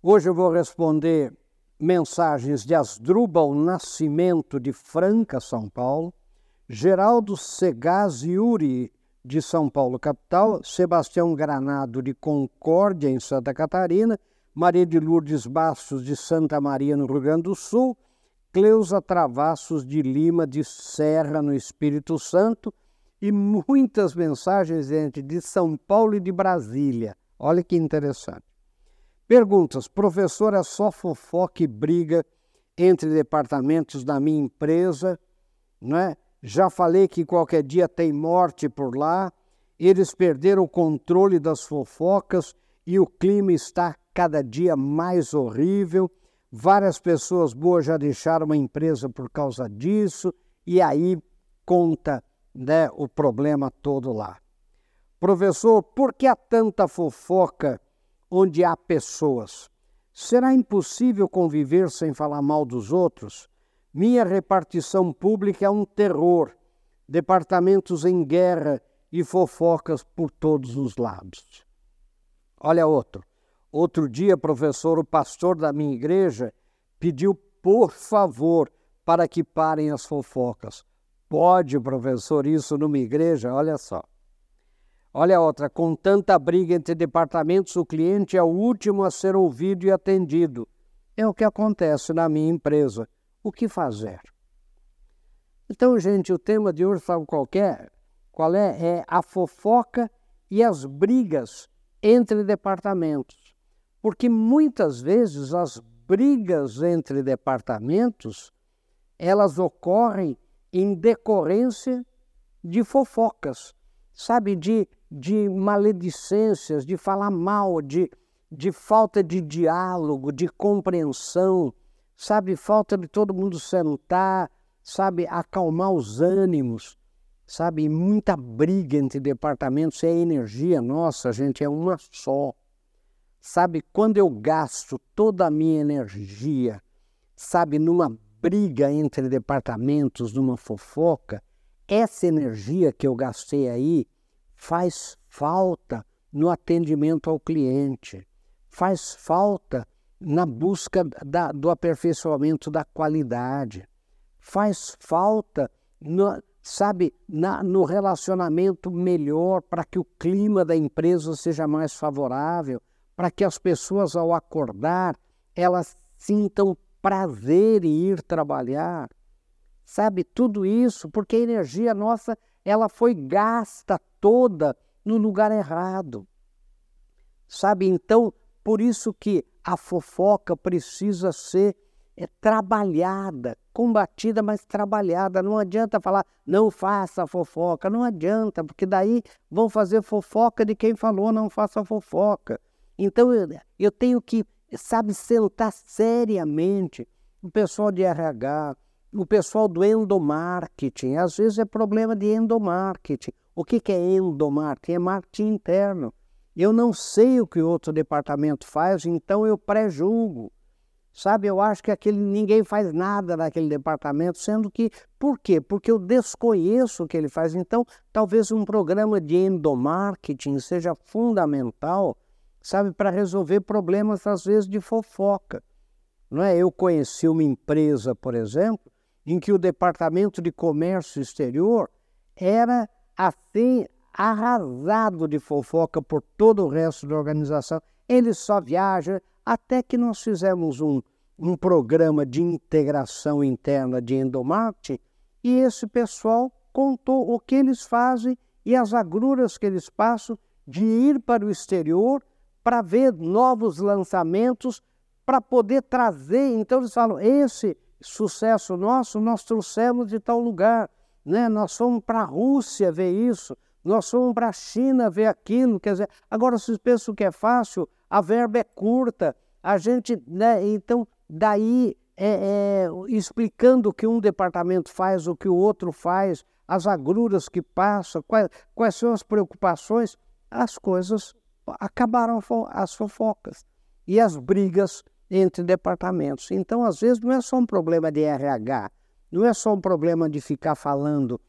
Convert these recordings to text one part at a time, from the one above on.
Hoje eu vou responder mensagens de Asdrubal Nascimento de Franca, São Paulo, Geraldo Segaziuri de São Paulo, capital, Sebastião Granado de Concórdia, em Santa Catarina, Maria de Lourdes Bastos de Santa Maria, no Rio Grande do Sul, Cleusa Travassos de Lima de Serra, no Espírito Santo, e muitas mensagens, gente, de São Paulo e de Brasília. Olha que interessante. Perguntas: professor, é só fofoca e briga entre departamentos da minha empresa, não é? Já falei que qualquer dia tem morte por lá. Eles perderam o controle das fofocas e o clima está cada dia mais horrível. Várias pessoas boas já deixaram a empresa por causa disso, e aí conta né, o problema todo lá. Professor, por que há tanta fofoca onde há pessoas? Será impossível conviver sem falar mal dos outros? Minha repartição pública é um terror, departamentos em guerra e fofocas por todos os lados. Olha outro. Outro dia, professor, o pastor da minha igreja pediu, por favor, para que parem as fofocas. Pode, professor, isso numa igreja? Olha só. Olha outra, com tanta briga entre departamentos, o cliente é o último a ser ouvido e atendido. É o que acontece na minha empresa. O que fazer? Então, gente, o tema de hoje, sabe qual é? Qual é? É a fofoca e as brigas entre departamentos. Porque muitas vezes as brigas entre departamentos, elas ocorrem em decorrência de fofocas, sabe, de, de maledicências, de falar mal, de, de falta de diálogo, de compreensão, sabe, falta de todo mundo sentar, sabe, acalmar os ânimos, sabe, muita briga entre departamentos, é energia nossa, gente, é uma só. Sabe, quando eu gasto toda a minha energia, sabe, numa briga entre departamentos, numa fofoca, essa energia que eu gastei aí faz falta no atendimento ao cliente, faz falta na busca da, do aperfeiçoamento da qualidade, faz falta, no, sabe, na, no relacionamento melhor para que o clima da empresa seja mais favorável, para que as pessoas, ao acordar, elas sintam prazer em ir trabalhar. Sabe, tudo isso porque a energia nossa, ela foi gasta toda no lugar errado. Sabe, então, por isso que a fofoca precisa ser é, trabalhada, combatida, mas trabalhada. Não adianta falar, não faça fofoca, não adianta, porque daí vão fazer fofoca de quem falou, não faça fofoca. Então eu, eu tenho que sabe, sentar seriamente o pessoal de RH, o pessoal do endomarketing. Às vezes é problema de endomarketing. O que, que é endomarketing? É marketing interno. Eu não sei o que outro departamento faz, então eu pré-julgo. Sabe, eu acho que aquele, ninguém faz nada naquele departamento, sendo que, por quê? Porque eu desconheço o que ele faz. Então, talvez um programa de endomarketing seja fundamental sabe, para resolver problemas, às vezes, de fofoca. Não é? Eu conheci uma empresa, por exemplo, em que o departamento de comércio exterior era assim arrasado de fofoca por todo o resto da organização. Eles só viajam, até que nós fizemos um, um programa de integração interna de endomarketing e esse pessoal contou o que eles fazem e as agruras que eles passam de ir para o exterior para ver novos lançamentos, para poder trazer. Então eles falam: esse sucesso nosso nós trouxemos de tal lugar, né? nós fomos para a Rússia ver isso, nós fomos para a China ver aquilo. Quer dizer, agora vocês pensam que é fácil, a verba é curta, a gente, né? Então, daí é, é, explicando o que um departamento faz, o que o outro faz, as agruras que passam, quais, quais são as preocupações, as coisas acabaram as fofocas e as brigas entre departamentos. Então, às vezes, não é só um problema de RH, não é só um problema de ficar falando,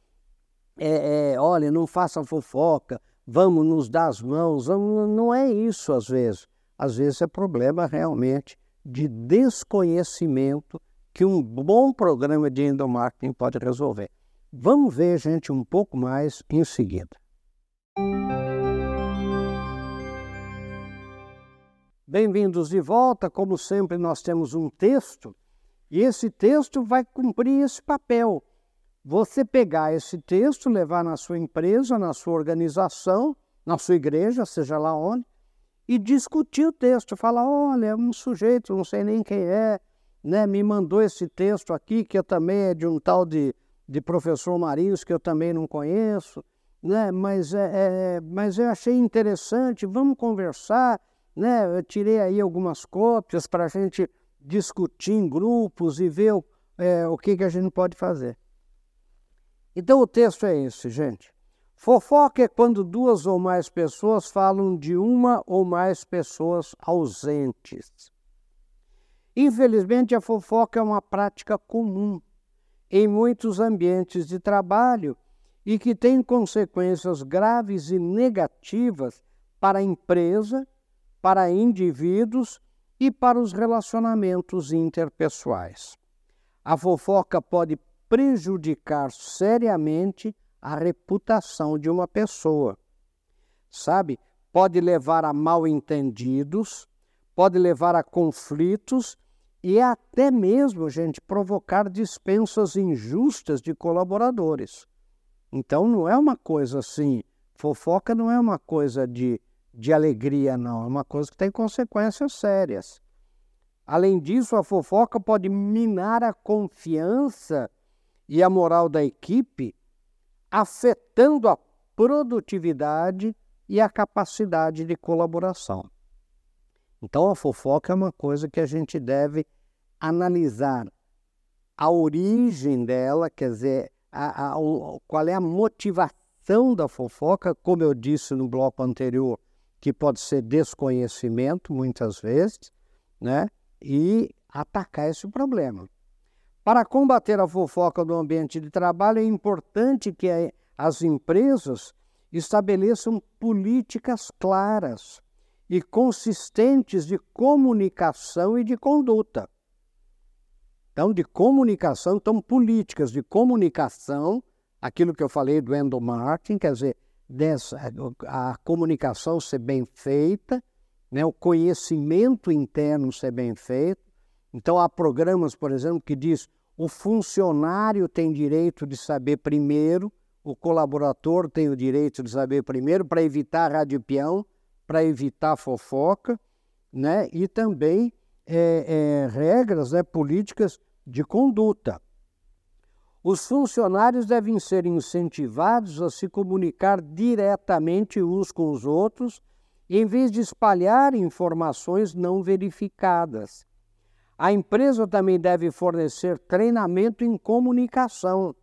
é, é, olha, não faça fofoca, vamos nos dar as mãos. Não é isso, às vezes. às vezes é problema realmente de desconhecimento que um bom programa de endomarketing pode resolver. Vamos ver, gente, um pouco mais em seguida. Bem-vindos de volta. Como sempre, nós temos um texto e esse texto vai cumprir esse papel. Você pegar esse texto, levar na sua empresa, na sua organização, na sua igreja, seja lá onde, e discutir o texto. Falar: olha, é um sujeito, não sei nem quem é, né, me mandou esse texto aqui, que eu também é de um tal de, de professor Marinhos, que eu também não conheço, né, mas, é, é mas eu achei interessante, vamos conversar né? Eu tirei aí algumas cópias para a gente discutir em grupos e ver o, é, o que, que a gente pode fazer. Então o texto é esse, gente. Fofoca é quando duas ou mais pessoas falam de uma ou mais pessoas ausentes. Infelizmente, a fofoca é uma prática comum em muitos ambientes de trabalho e que tem consequências graves e negativas para a empresa para indivíduos e para os relacionamentos interpessoais. A fofoca pode prejudicar seriamente a reputação de uma pessoa. Sabe? Pode levar a mal-entendidos, pode levar a conflitos e até mesmo, gente, provocar dispensas injustas de colaboradores. Então não é uma coisa assim, fofoca não é uma coisa de de alegria, não. É uma coisa que tem consequências sérias. Além disso, a fofoca pode minar a confiança e a moral da equipe, afetando a produtividade e a capacidade de colaboração. Então, a fofoca é uma coisa que a gente deve analisar a origem dela, quer dizer, a, a, qual é a motivação da fofoca, como eu disse no bloco anterior que pode ser desconhecimento, muitas vezes, né? e atacar esse problema. Para combater a fofoca no ambiente de trabalho, é importante que as empresas estabeleçam políticas claras e consistentes de comunicação e de conduta. Então, de comunicação, então políticas de comunicação, aquilo que eu falei do endomarketing, quer dizer, dessa, a comunicação ser bem feita, né, o conhecimento interno ser bem feito. Então há programas, por exemplo, que diz o funcionário tem direito de saber primeiro, o colaborador tem o direito de saber primeiro para evitar radipião, para evitar fofoca, né? E também é, é, regras, né, políticas de conduta. Os funcionários devem ser incentivados a se comunicar diretamente uns com os outros, em vez de espalhar informações não verificadas. A empresa também deve fornecer treinamento em comunicação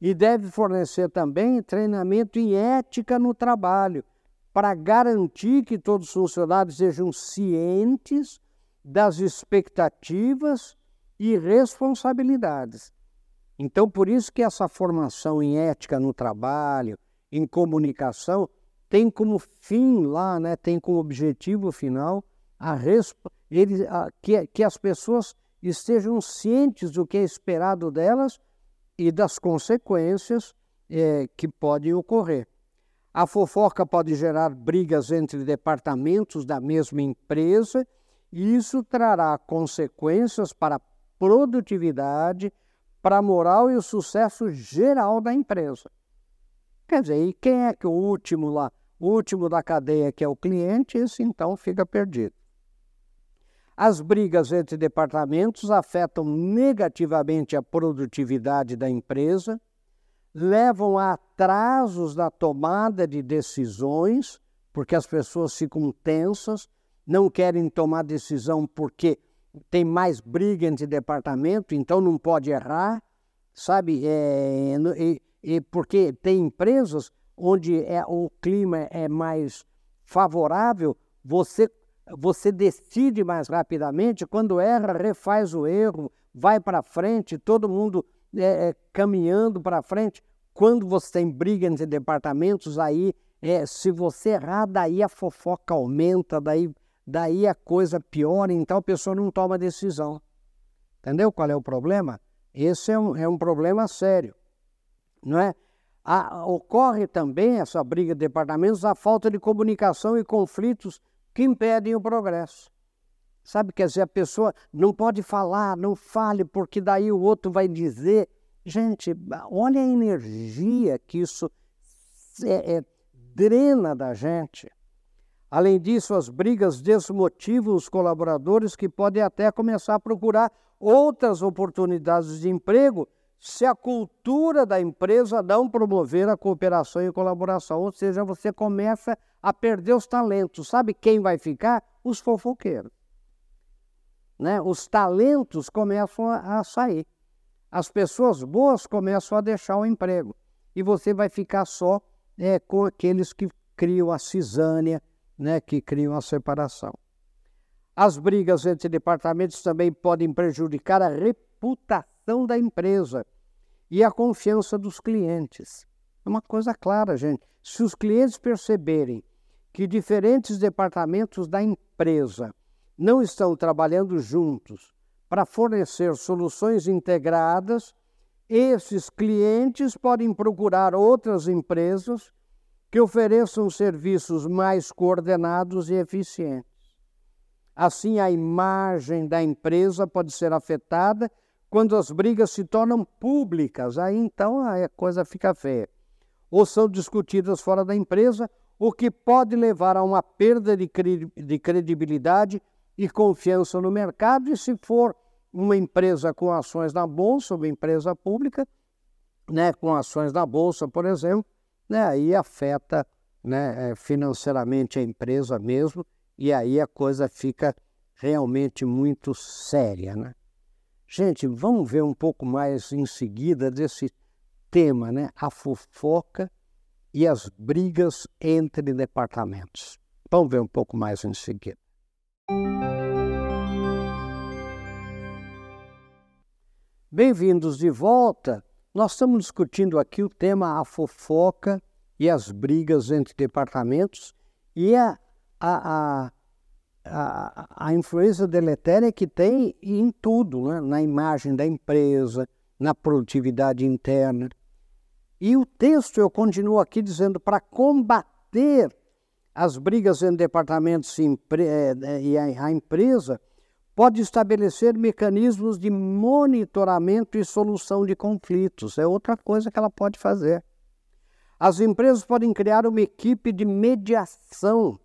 e deve fornecer também treinamento em ética no trabalho, para garantir que todos os funcionários sejam cientes das expectativas e responsabilidades então, por isso que essa formação em ética no trabalho, em comunicação, tem como fim lá, né, tem como objetivo final a, ele, a que, que as pessoas estejam cientes do que é esperado delas e das consequências é, que podem ocorrer. A fofoca pode gerar brigas entre departamentos da mesma empresa e isso trará consequências para a produtividade, para a moral e o sucesso geral da empresa. Quer dizer, e quem é que o último lá, o último da cadeia, que é o cliente, esse então fica perdido. As brigas entre departamentos afetam negativamente a produtividade da empresa, levam a atrasos na tomada de decisões, porque as pessoas ficam tensas, não querem tomar decisão porque tem mais briga entre departamento, então não pode errar, sabe? É, porque tem empresas onde é, o clima é mais favorável, você, você decide mais rapidamente, quando erra, refaz o erro, vai para frente, todo mundo é, é, caminhando para frente. Quando você tem briga entre departamentos, aí, é, se você errar, daí a fofoca aumenta, daí daí a coisa piora, então a pessoa não toma decisão. Entendeu qual é o problema? Esse é um, é um problema sério, não é? A, ocorre também essa briga de departamentos a falta de comunicação e conflitos que impedem o progresso. Sabe, quer dizer, a pessoa não pode falar, não fale, porque daí o outro vai dizer. Gente, olha a energia que isso é, é, drena da gente. Além disso, as brigas desmotivam os colaboradores que podem até começar a procurar outras oportunidades de emprego se a cultura da empresa não promover a cooperação e colaboração. Ou seja, você começa a perder os talentos. Sabe quem vai ficar? Os fofoqueiros né, os talentos começam a, a sair. As pessoas boas começam a deixar o emprego. E você vai ficar só é, com aqueles que criam a cisânia, né, que criam a separação. As brigas entre departamentos também podem prejudicar a reputação da empresa e a confiança dos clientes. É uma coisa clara, gente. Se os clientes perceberem que diferentes departamentos da empresa não estão trabalhando juntos para fornecer soluções integradas, esses clientes podem procurar outras empresas que ofereçam serviços mais coordenados e eficientes. Assim, a imagem da empresa pode ser afetada quando as brigas se tornam públicas, aí então a coisa fica feia. Ou são discutidas fora da empresa, o que pode levar a uma perda de credibilidade e confiança no mercado, e se for uma empresa com ações na bolsa, uma empresa pública, né, com ações na bolsa, por exemplo, né, aí afeta né, é, financeiramente a empresa mesmo, e aí a coisa fica realmente muito séria. Né? Gente, vamos ver um pouco mais em seguida desse tema, né? A fofoca e as brigas entre departamentos. Vamos ver um pouco mais em seguida. Bem-vindos de volta. Nós estamos discutindo aqui o tema a fofoca e as brigas entre departamentos e a, a, a, a, influência deletéria que tem em tudo, né? na imagem da empresa, na produtividade interna. E o texto eu continuo aqui dizendo para combater as brigas entre departamentos e, eh, a empresa pode estabelecer mecanismos de monitoramento e solução de conflitos. É outra coisa que ela pode fazer. As empresas podem criar uma equipe de mediação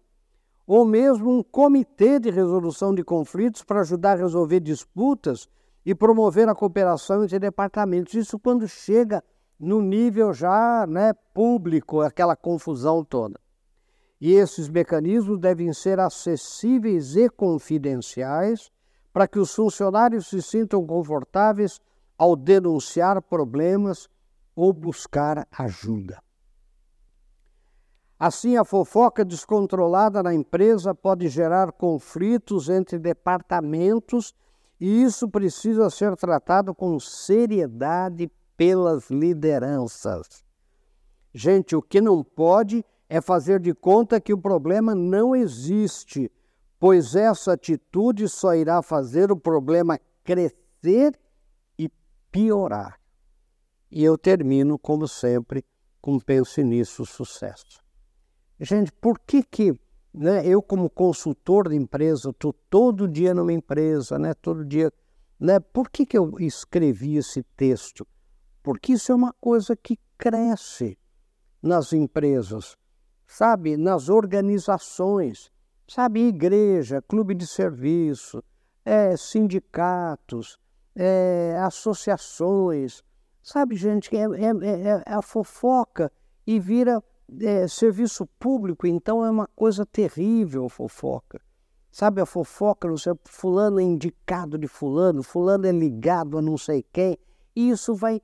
ou mesmo um comitê de resolução de conflitos para ajudar a resolver disputas e promover a cooperação entre departamentos. Isso quando chega no nível já né, público, aquela confusão toda. E esses mecanismos devem ser acessíveis e confidenciais para que os funcionários se sintam confortáveis ao denunciar problemas ou buscar ajuda. Assim, a fofoca descontrolada na empresa pode gerar conflitos entre departamentos e isso precisa ser tratado com seriedade pelas lideranças. Gente, o que não pode é fazer de conta que o problema não existe pois essa atitude só irá fazer o problema crescer e piorar. E eu termino, como sempre, com pense nisso sucesso. Gente, por que que né, eu como consultor de empresa, estou todo dia numa empresa, né, todo dia, né, por que que eu escrevi esse texto? Porque isso é uma coisa que cresce nas empresas, sabe, nas organizações sabe, igreja, clube de serviço, é, sindicatos, é, associações, sabe, gente, é, é, é, é a fofoca e vira é, serviço público, então é uma coisa terrível a fofoca. Sabe, a fofoca, não sei, fulano é indicado de fulano, fulano é ligado a não sei quem, e isso vai,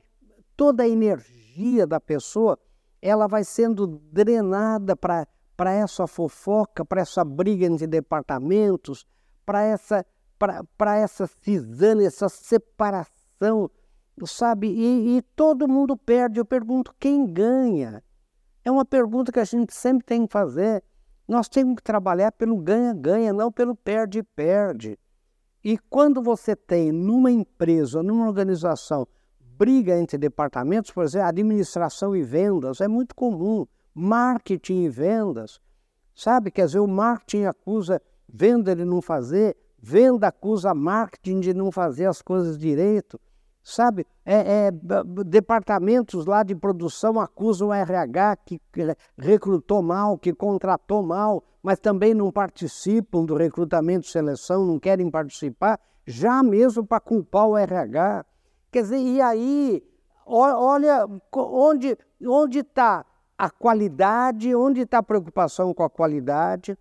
toda a energia da pessoa, ela vai sendo drenada para para essa fofoca, para essa briga entre departamentos, para essa, para essa cisânia, essa separação, sabe? E, e todo mundo perde. Eu pergunto quem ganha. É uma pergunta que a gente sempre tem que fazer. Nós temos que trabalhar pelo ganha-ganha, não pelo perde-perde. E quando você tem numa empresa, numa organização, briga entre departamentos, por exemplo, administração e vendas, é muito comum. Marketing e vendas, sabe? Quer dizer, o marketing acusa venda de não fazer, venda acusa marketing de não fazer as coisas direito, sabe? É, é, departamentos lá de produção acusam o RH que recrutou mal, que contratou mal, mas também não participam do recrutamento e seleção, não querem participar, já mesmo para culpar o RH. Quer dizer, e aí, olha onde onde está a qualidade, onde está a preocupação com a qualidade,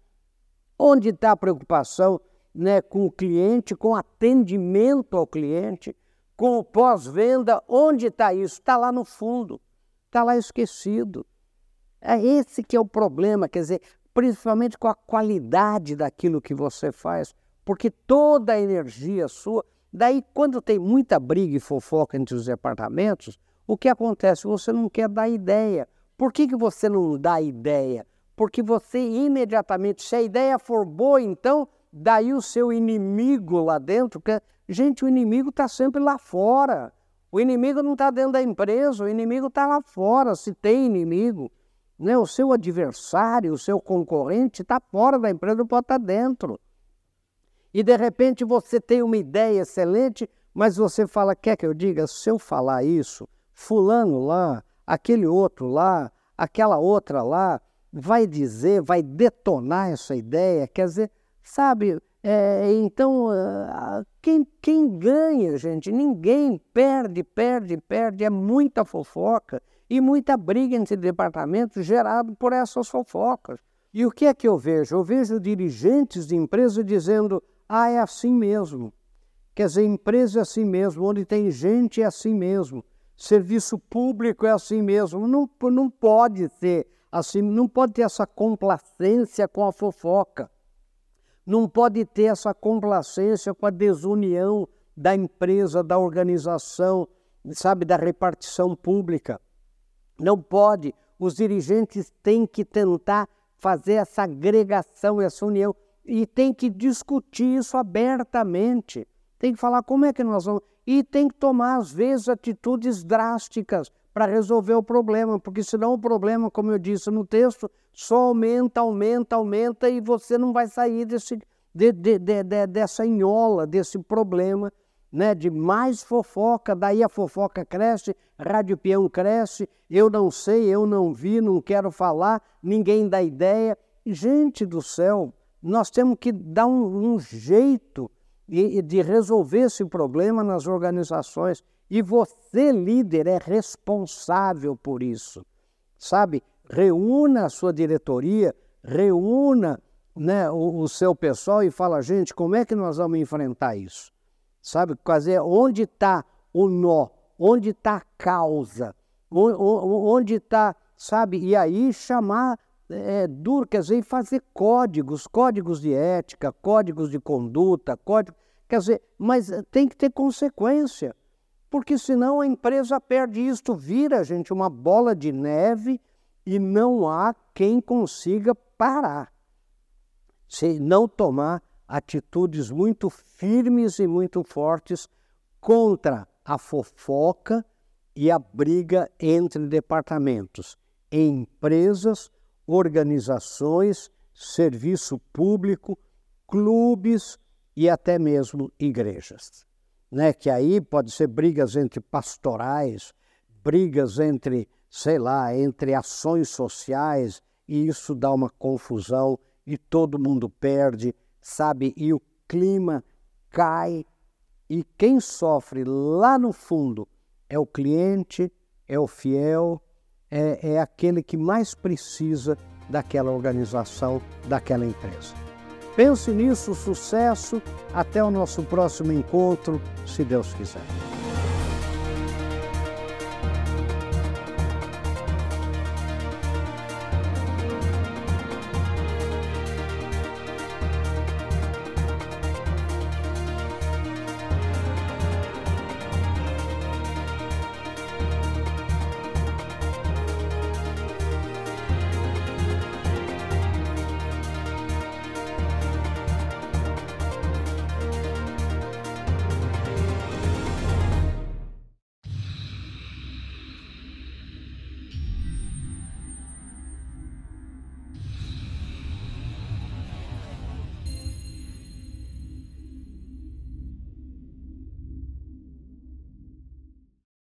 onde está a preocupação né, com o cliente, com atendimento ao cliente, com o pós-venda, onde está isso? Está lá no fundo, está lá esquecido. É esse que é o problema, quer dizer, principalmente com a qualidade daquilo que você faz, porque toda a energia sua. Daí, quando tem muita briga e fofoca entre os departamentos, o que acontece? Você não quer dar ideia. Por que, que você não dá ideia? Porque você imediatamente, se a ideia for boa, então, daí o seu inimigo lá dentro, que, gente, o inimigo está sempre lá fora. O inimigo não está dentro da empresa, o inimigo está lá fora, se tem inimigo. Né? O seu adversário, o seu concorrente está fora da empresa, não pode estar tá dentro. E de repente você tem uma ideia excelente, mas você fala, quer que eu diga, se eu falar isso, fulano lá, aquele outro lá, aquela outra lá, vai dizer, vai detonar essa ideia, quer dizer, sabe, é, então, uh, quem, quem ganha, gente? Ninguém perde, perde, perde. É muita fofoca e muita briga entre departamentos gerado por essas fofocas. E o que é que eu vejo? Eu vejo dirigentes de empresa dizendo: ah, é assim mesmo. Quer dizer, empresa é assim mesmo, onde tem gente é assim mesmo, serviço público é assim mesmo. Não, não pode ser assim, não pode ter essa complacência com a fofoca, não pode ter essa complacência com a desunião da empresa, da organização, sabe, da repartição pública. Não pode. Os dirigentes têm que tentar fazer essa agregação, essa união, e tem que discutir isso abertamente. Tem que falar como é que nós vamos. E tem que tomar, às vezes, atitudes drásticas para resolver o problema, porque senão o problema, como eu disse no texto, só aumenta, aumenta, aumenta e você não vai sair desse, de, de, de, dessa enhola, desse problema né, de mais fofoca, daí a fofoca cresce, rádio peão cresce, eu não sei, eu não vi, não quero falar, ninguém dá ideia. Gente do céu, nós temos que dar um, um jeito de, de resolver esse problema nas organizações. E você, líder, é responsável por isso. Sabe? Reúna a sua diretoria, reúna né, o, o seu pessoal e fala, gente, como é que nós vamos enfrentar isso? sabe? Fazer onde está o nó, onde está a causa, onde está, sabe? E aí chamar é, duro, quer dizer, fazer códigos, códigos de ética, códigos de conduta, código, quer dizer, mas tem que ter consequência, porque senão a empresa perde isto, vira, gente, uma bola de neve e não há quem consiga parar. Se não tomar atitudes muito firmes e muito fortes contra a fofoca e a briga entre departamentos, empresas, organizações, serviço público, clubes e até mesmo igrejas. Né? Que aí pode ser brigas entre pastorais, brigas entre, sei lá, entre ações sociais, e isso dá uma confusão e todo mundo perde sabe? E o clima cai e quem sofre lá no fundo é o cliente, é o fiel, é, é aquele que mais precisa daquela organização, daquela empresa. Pense nisso, sucesso. Até o nosso próximo encontro, se Deus quiser.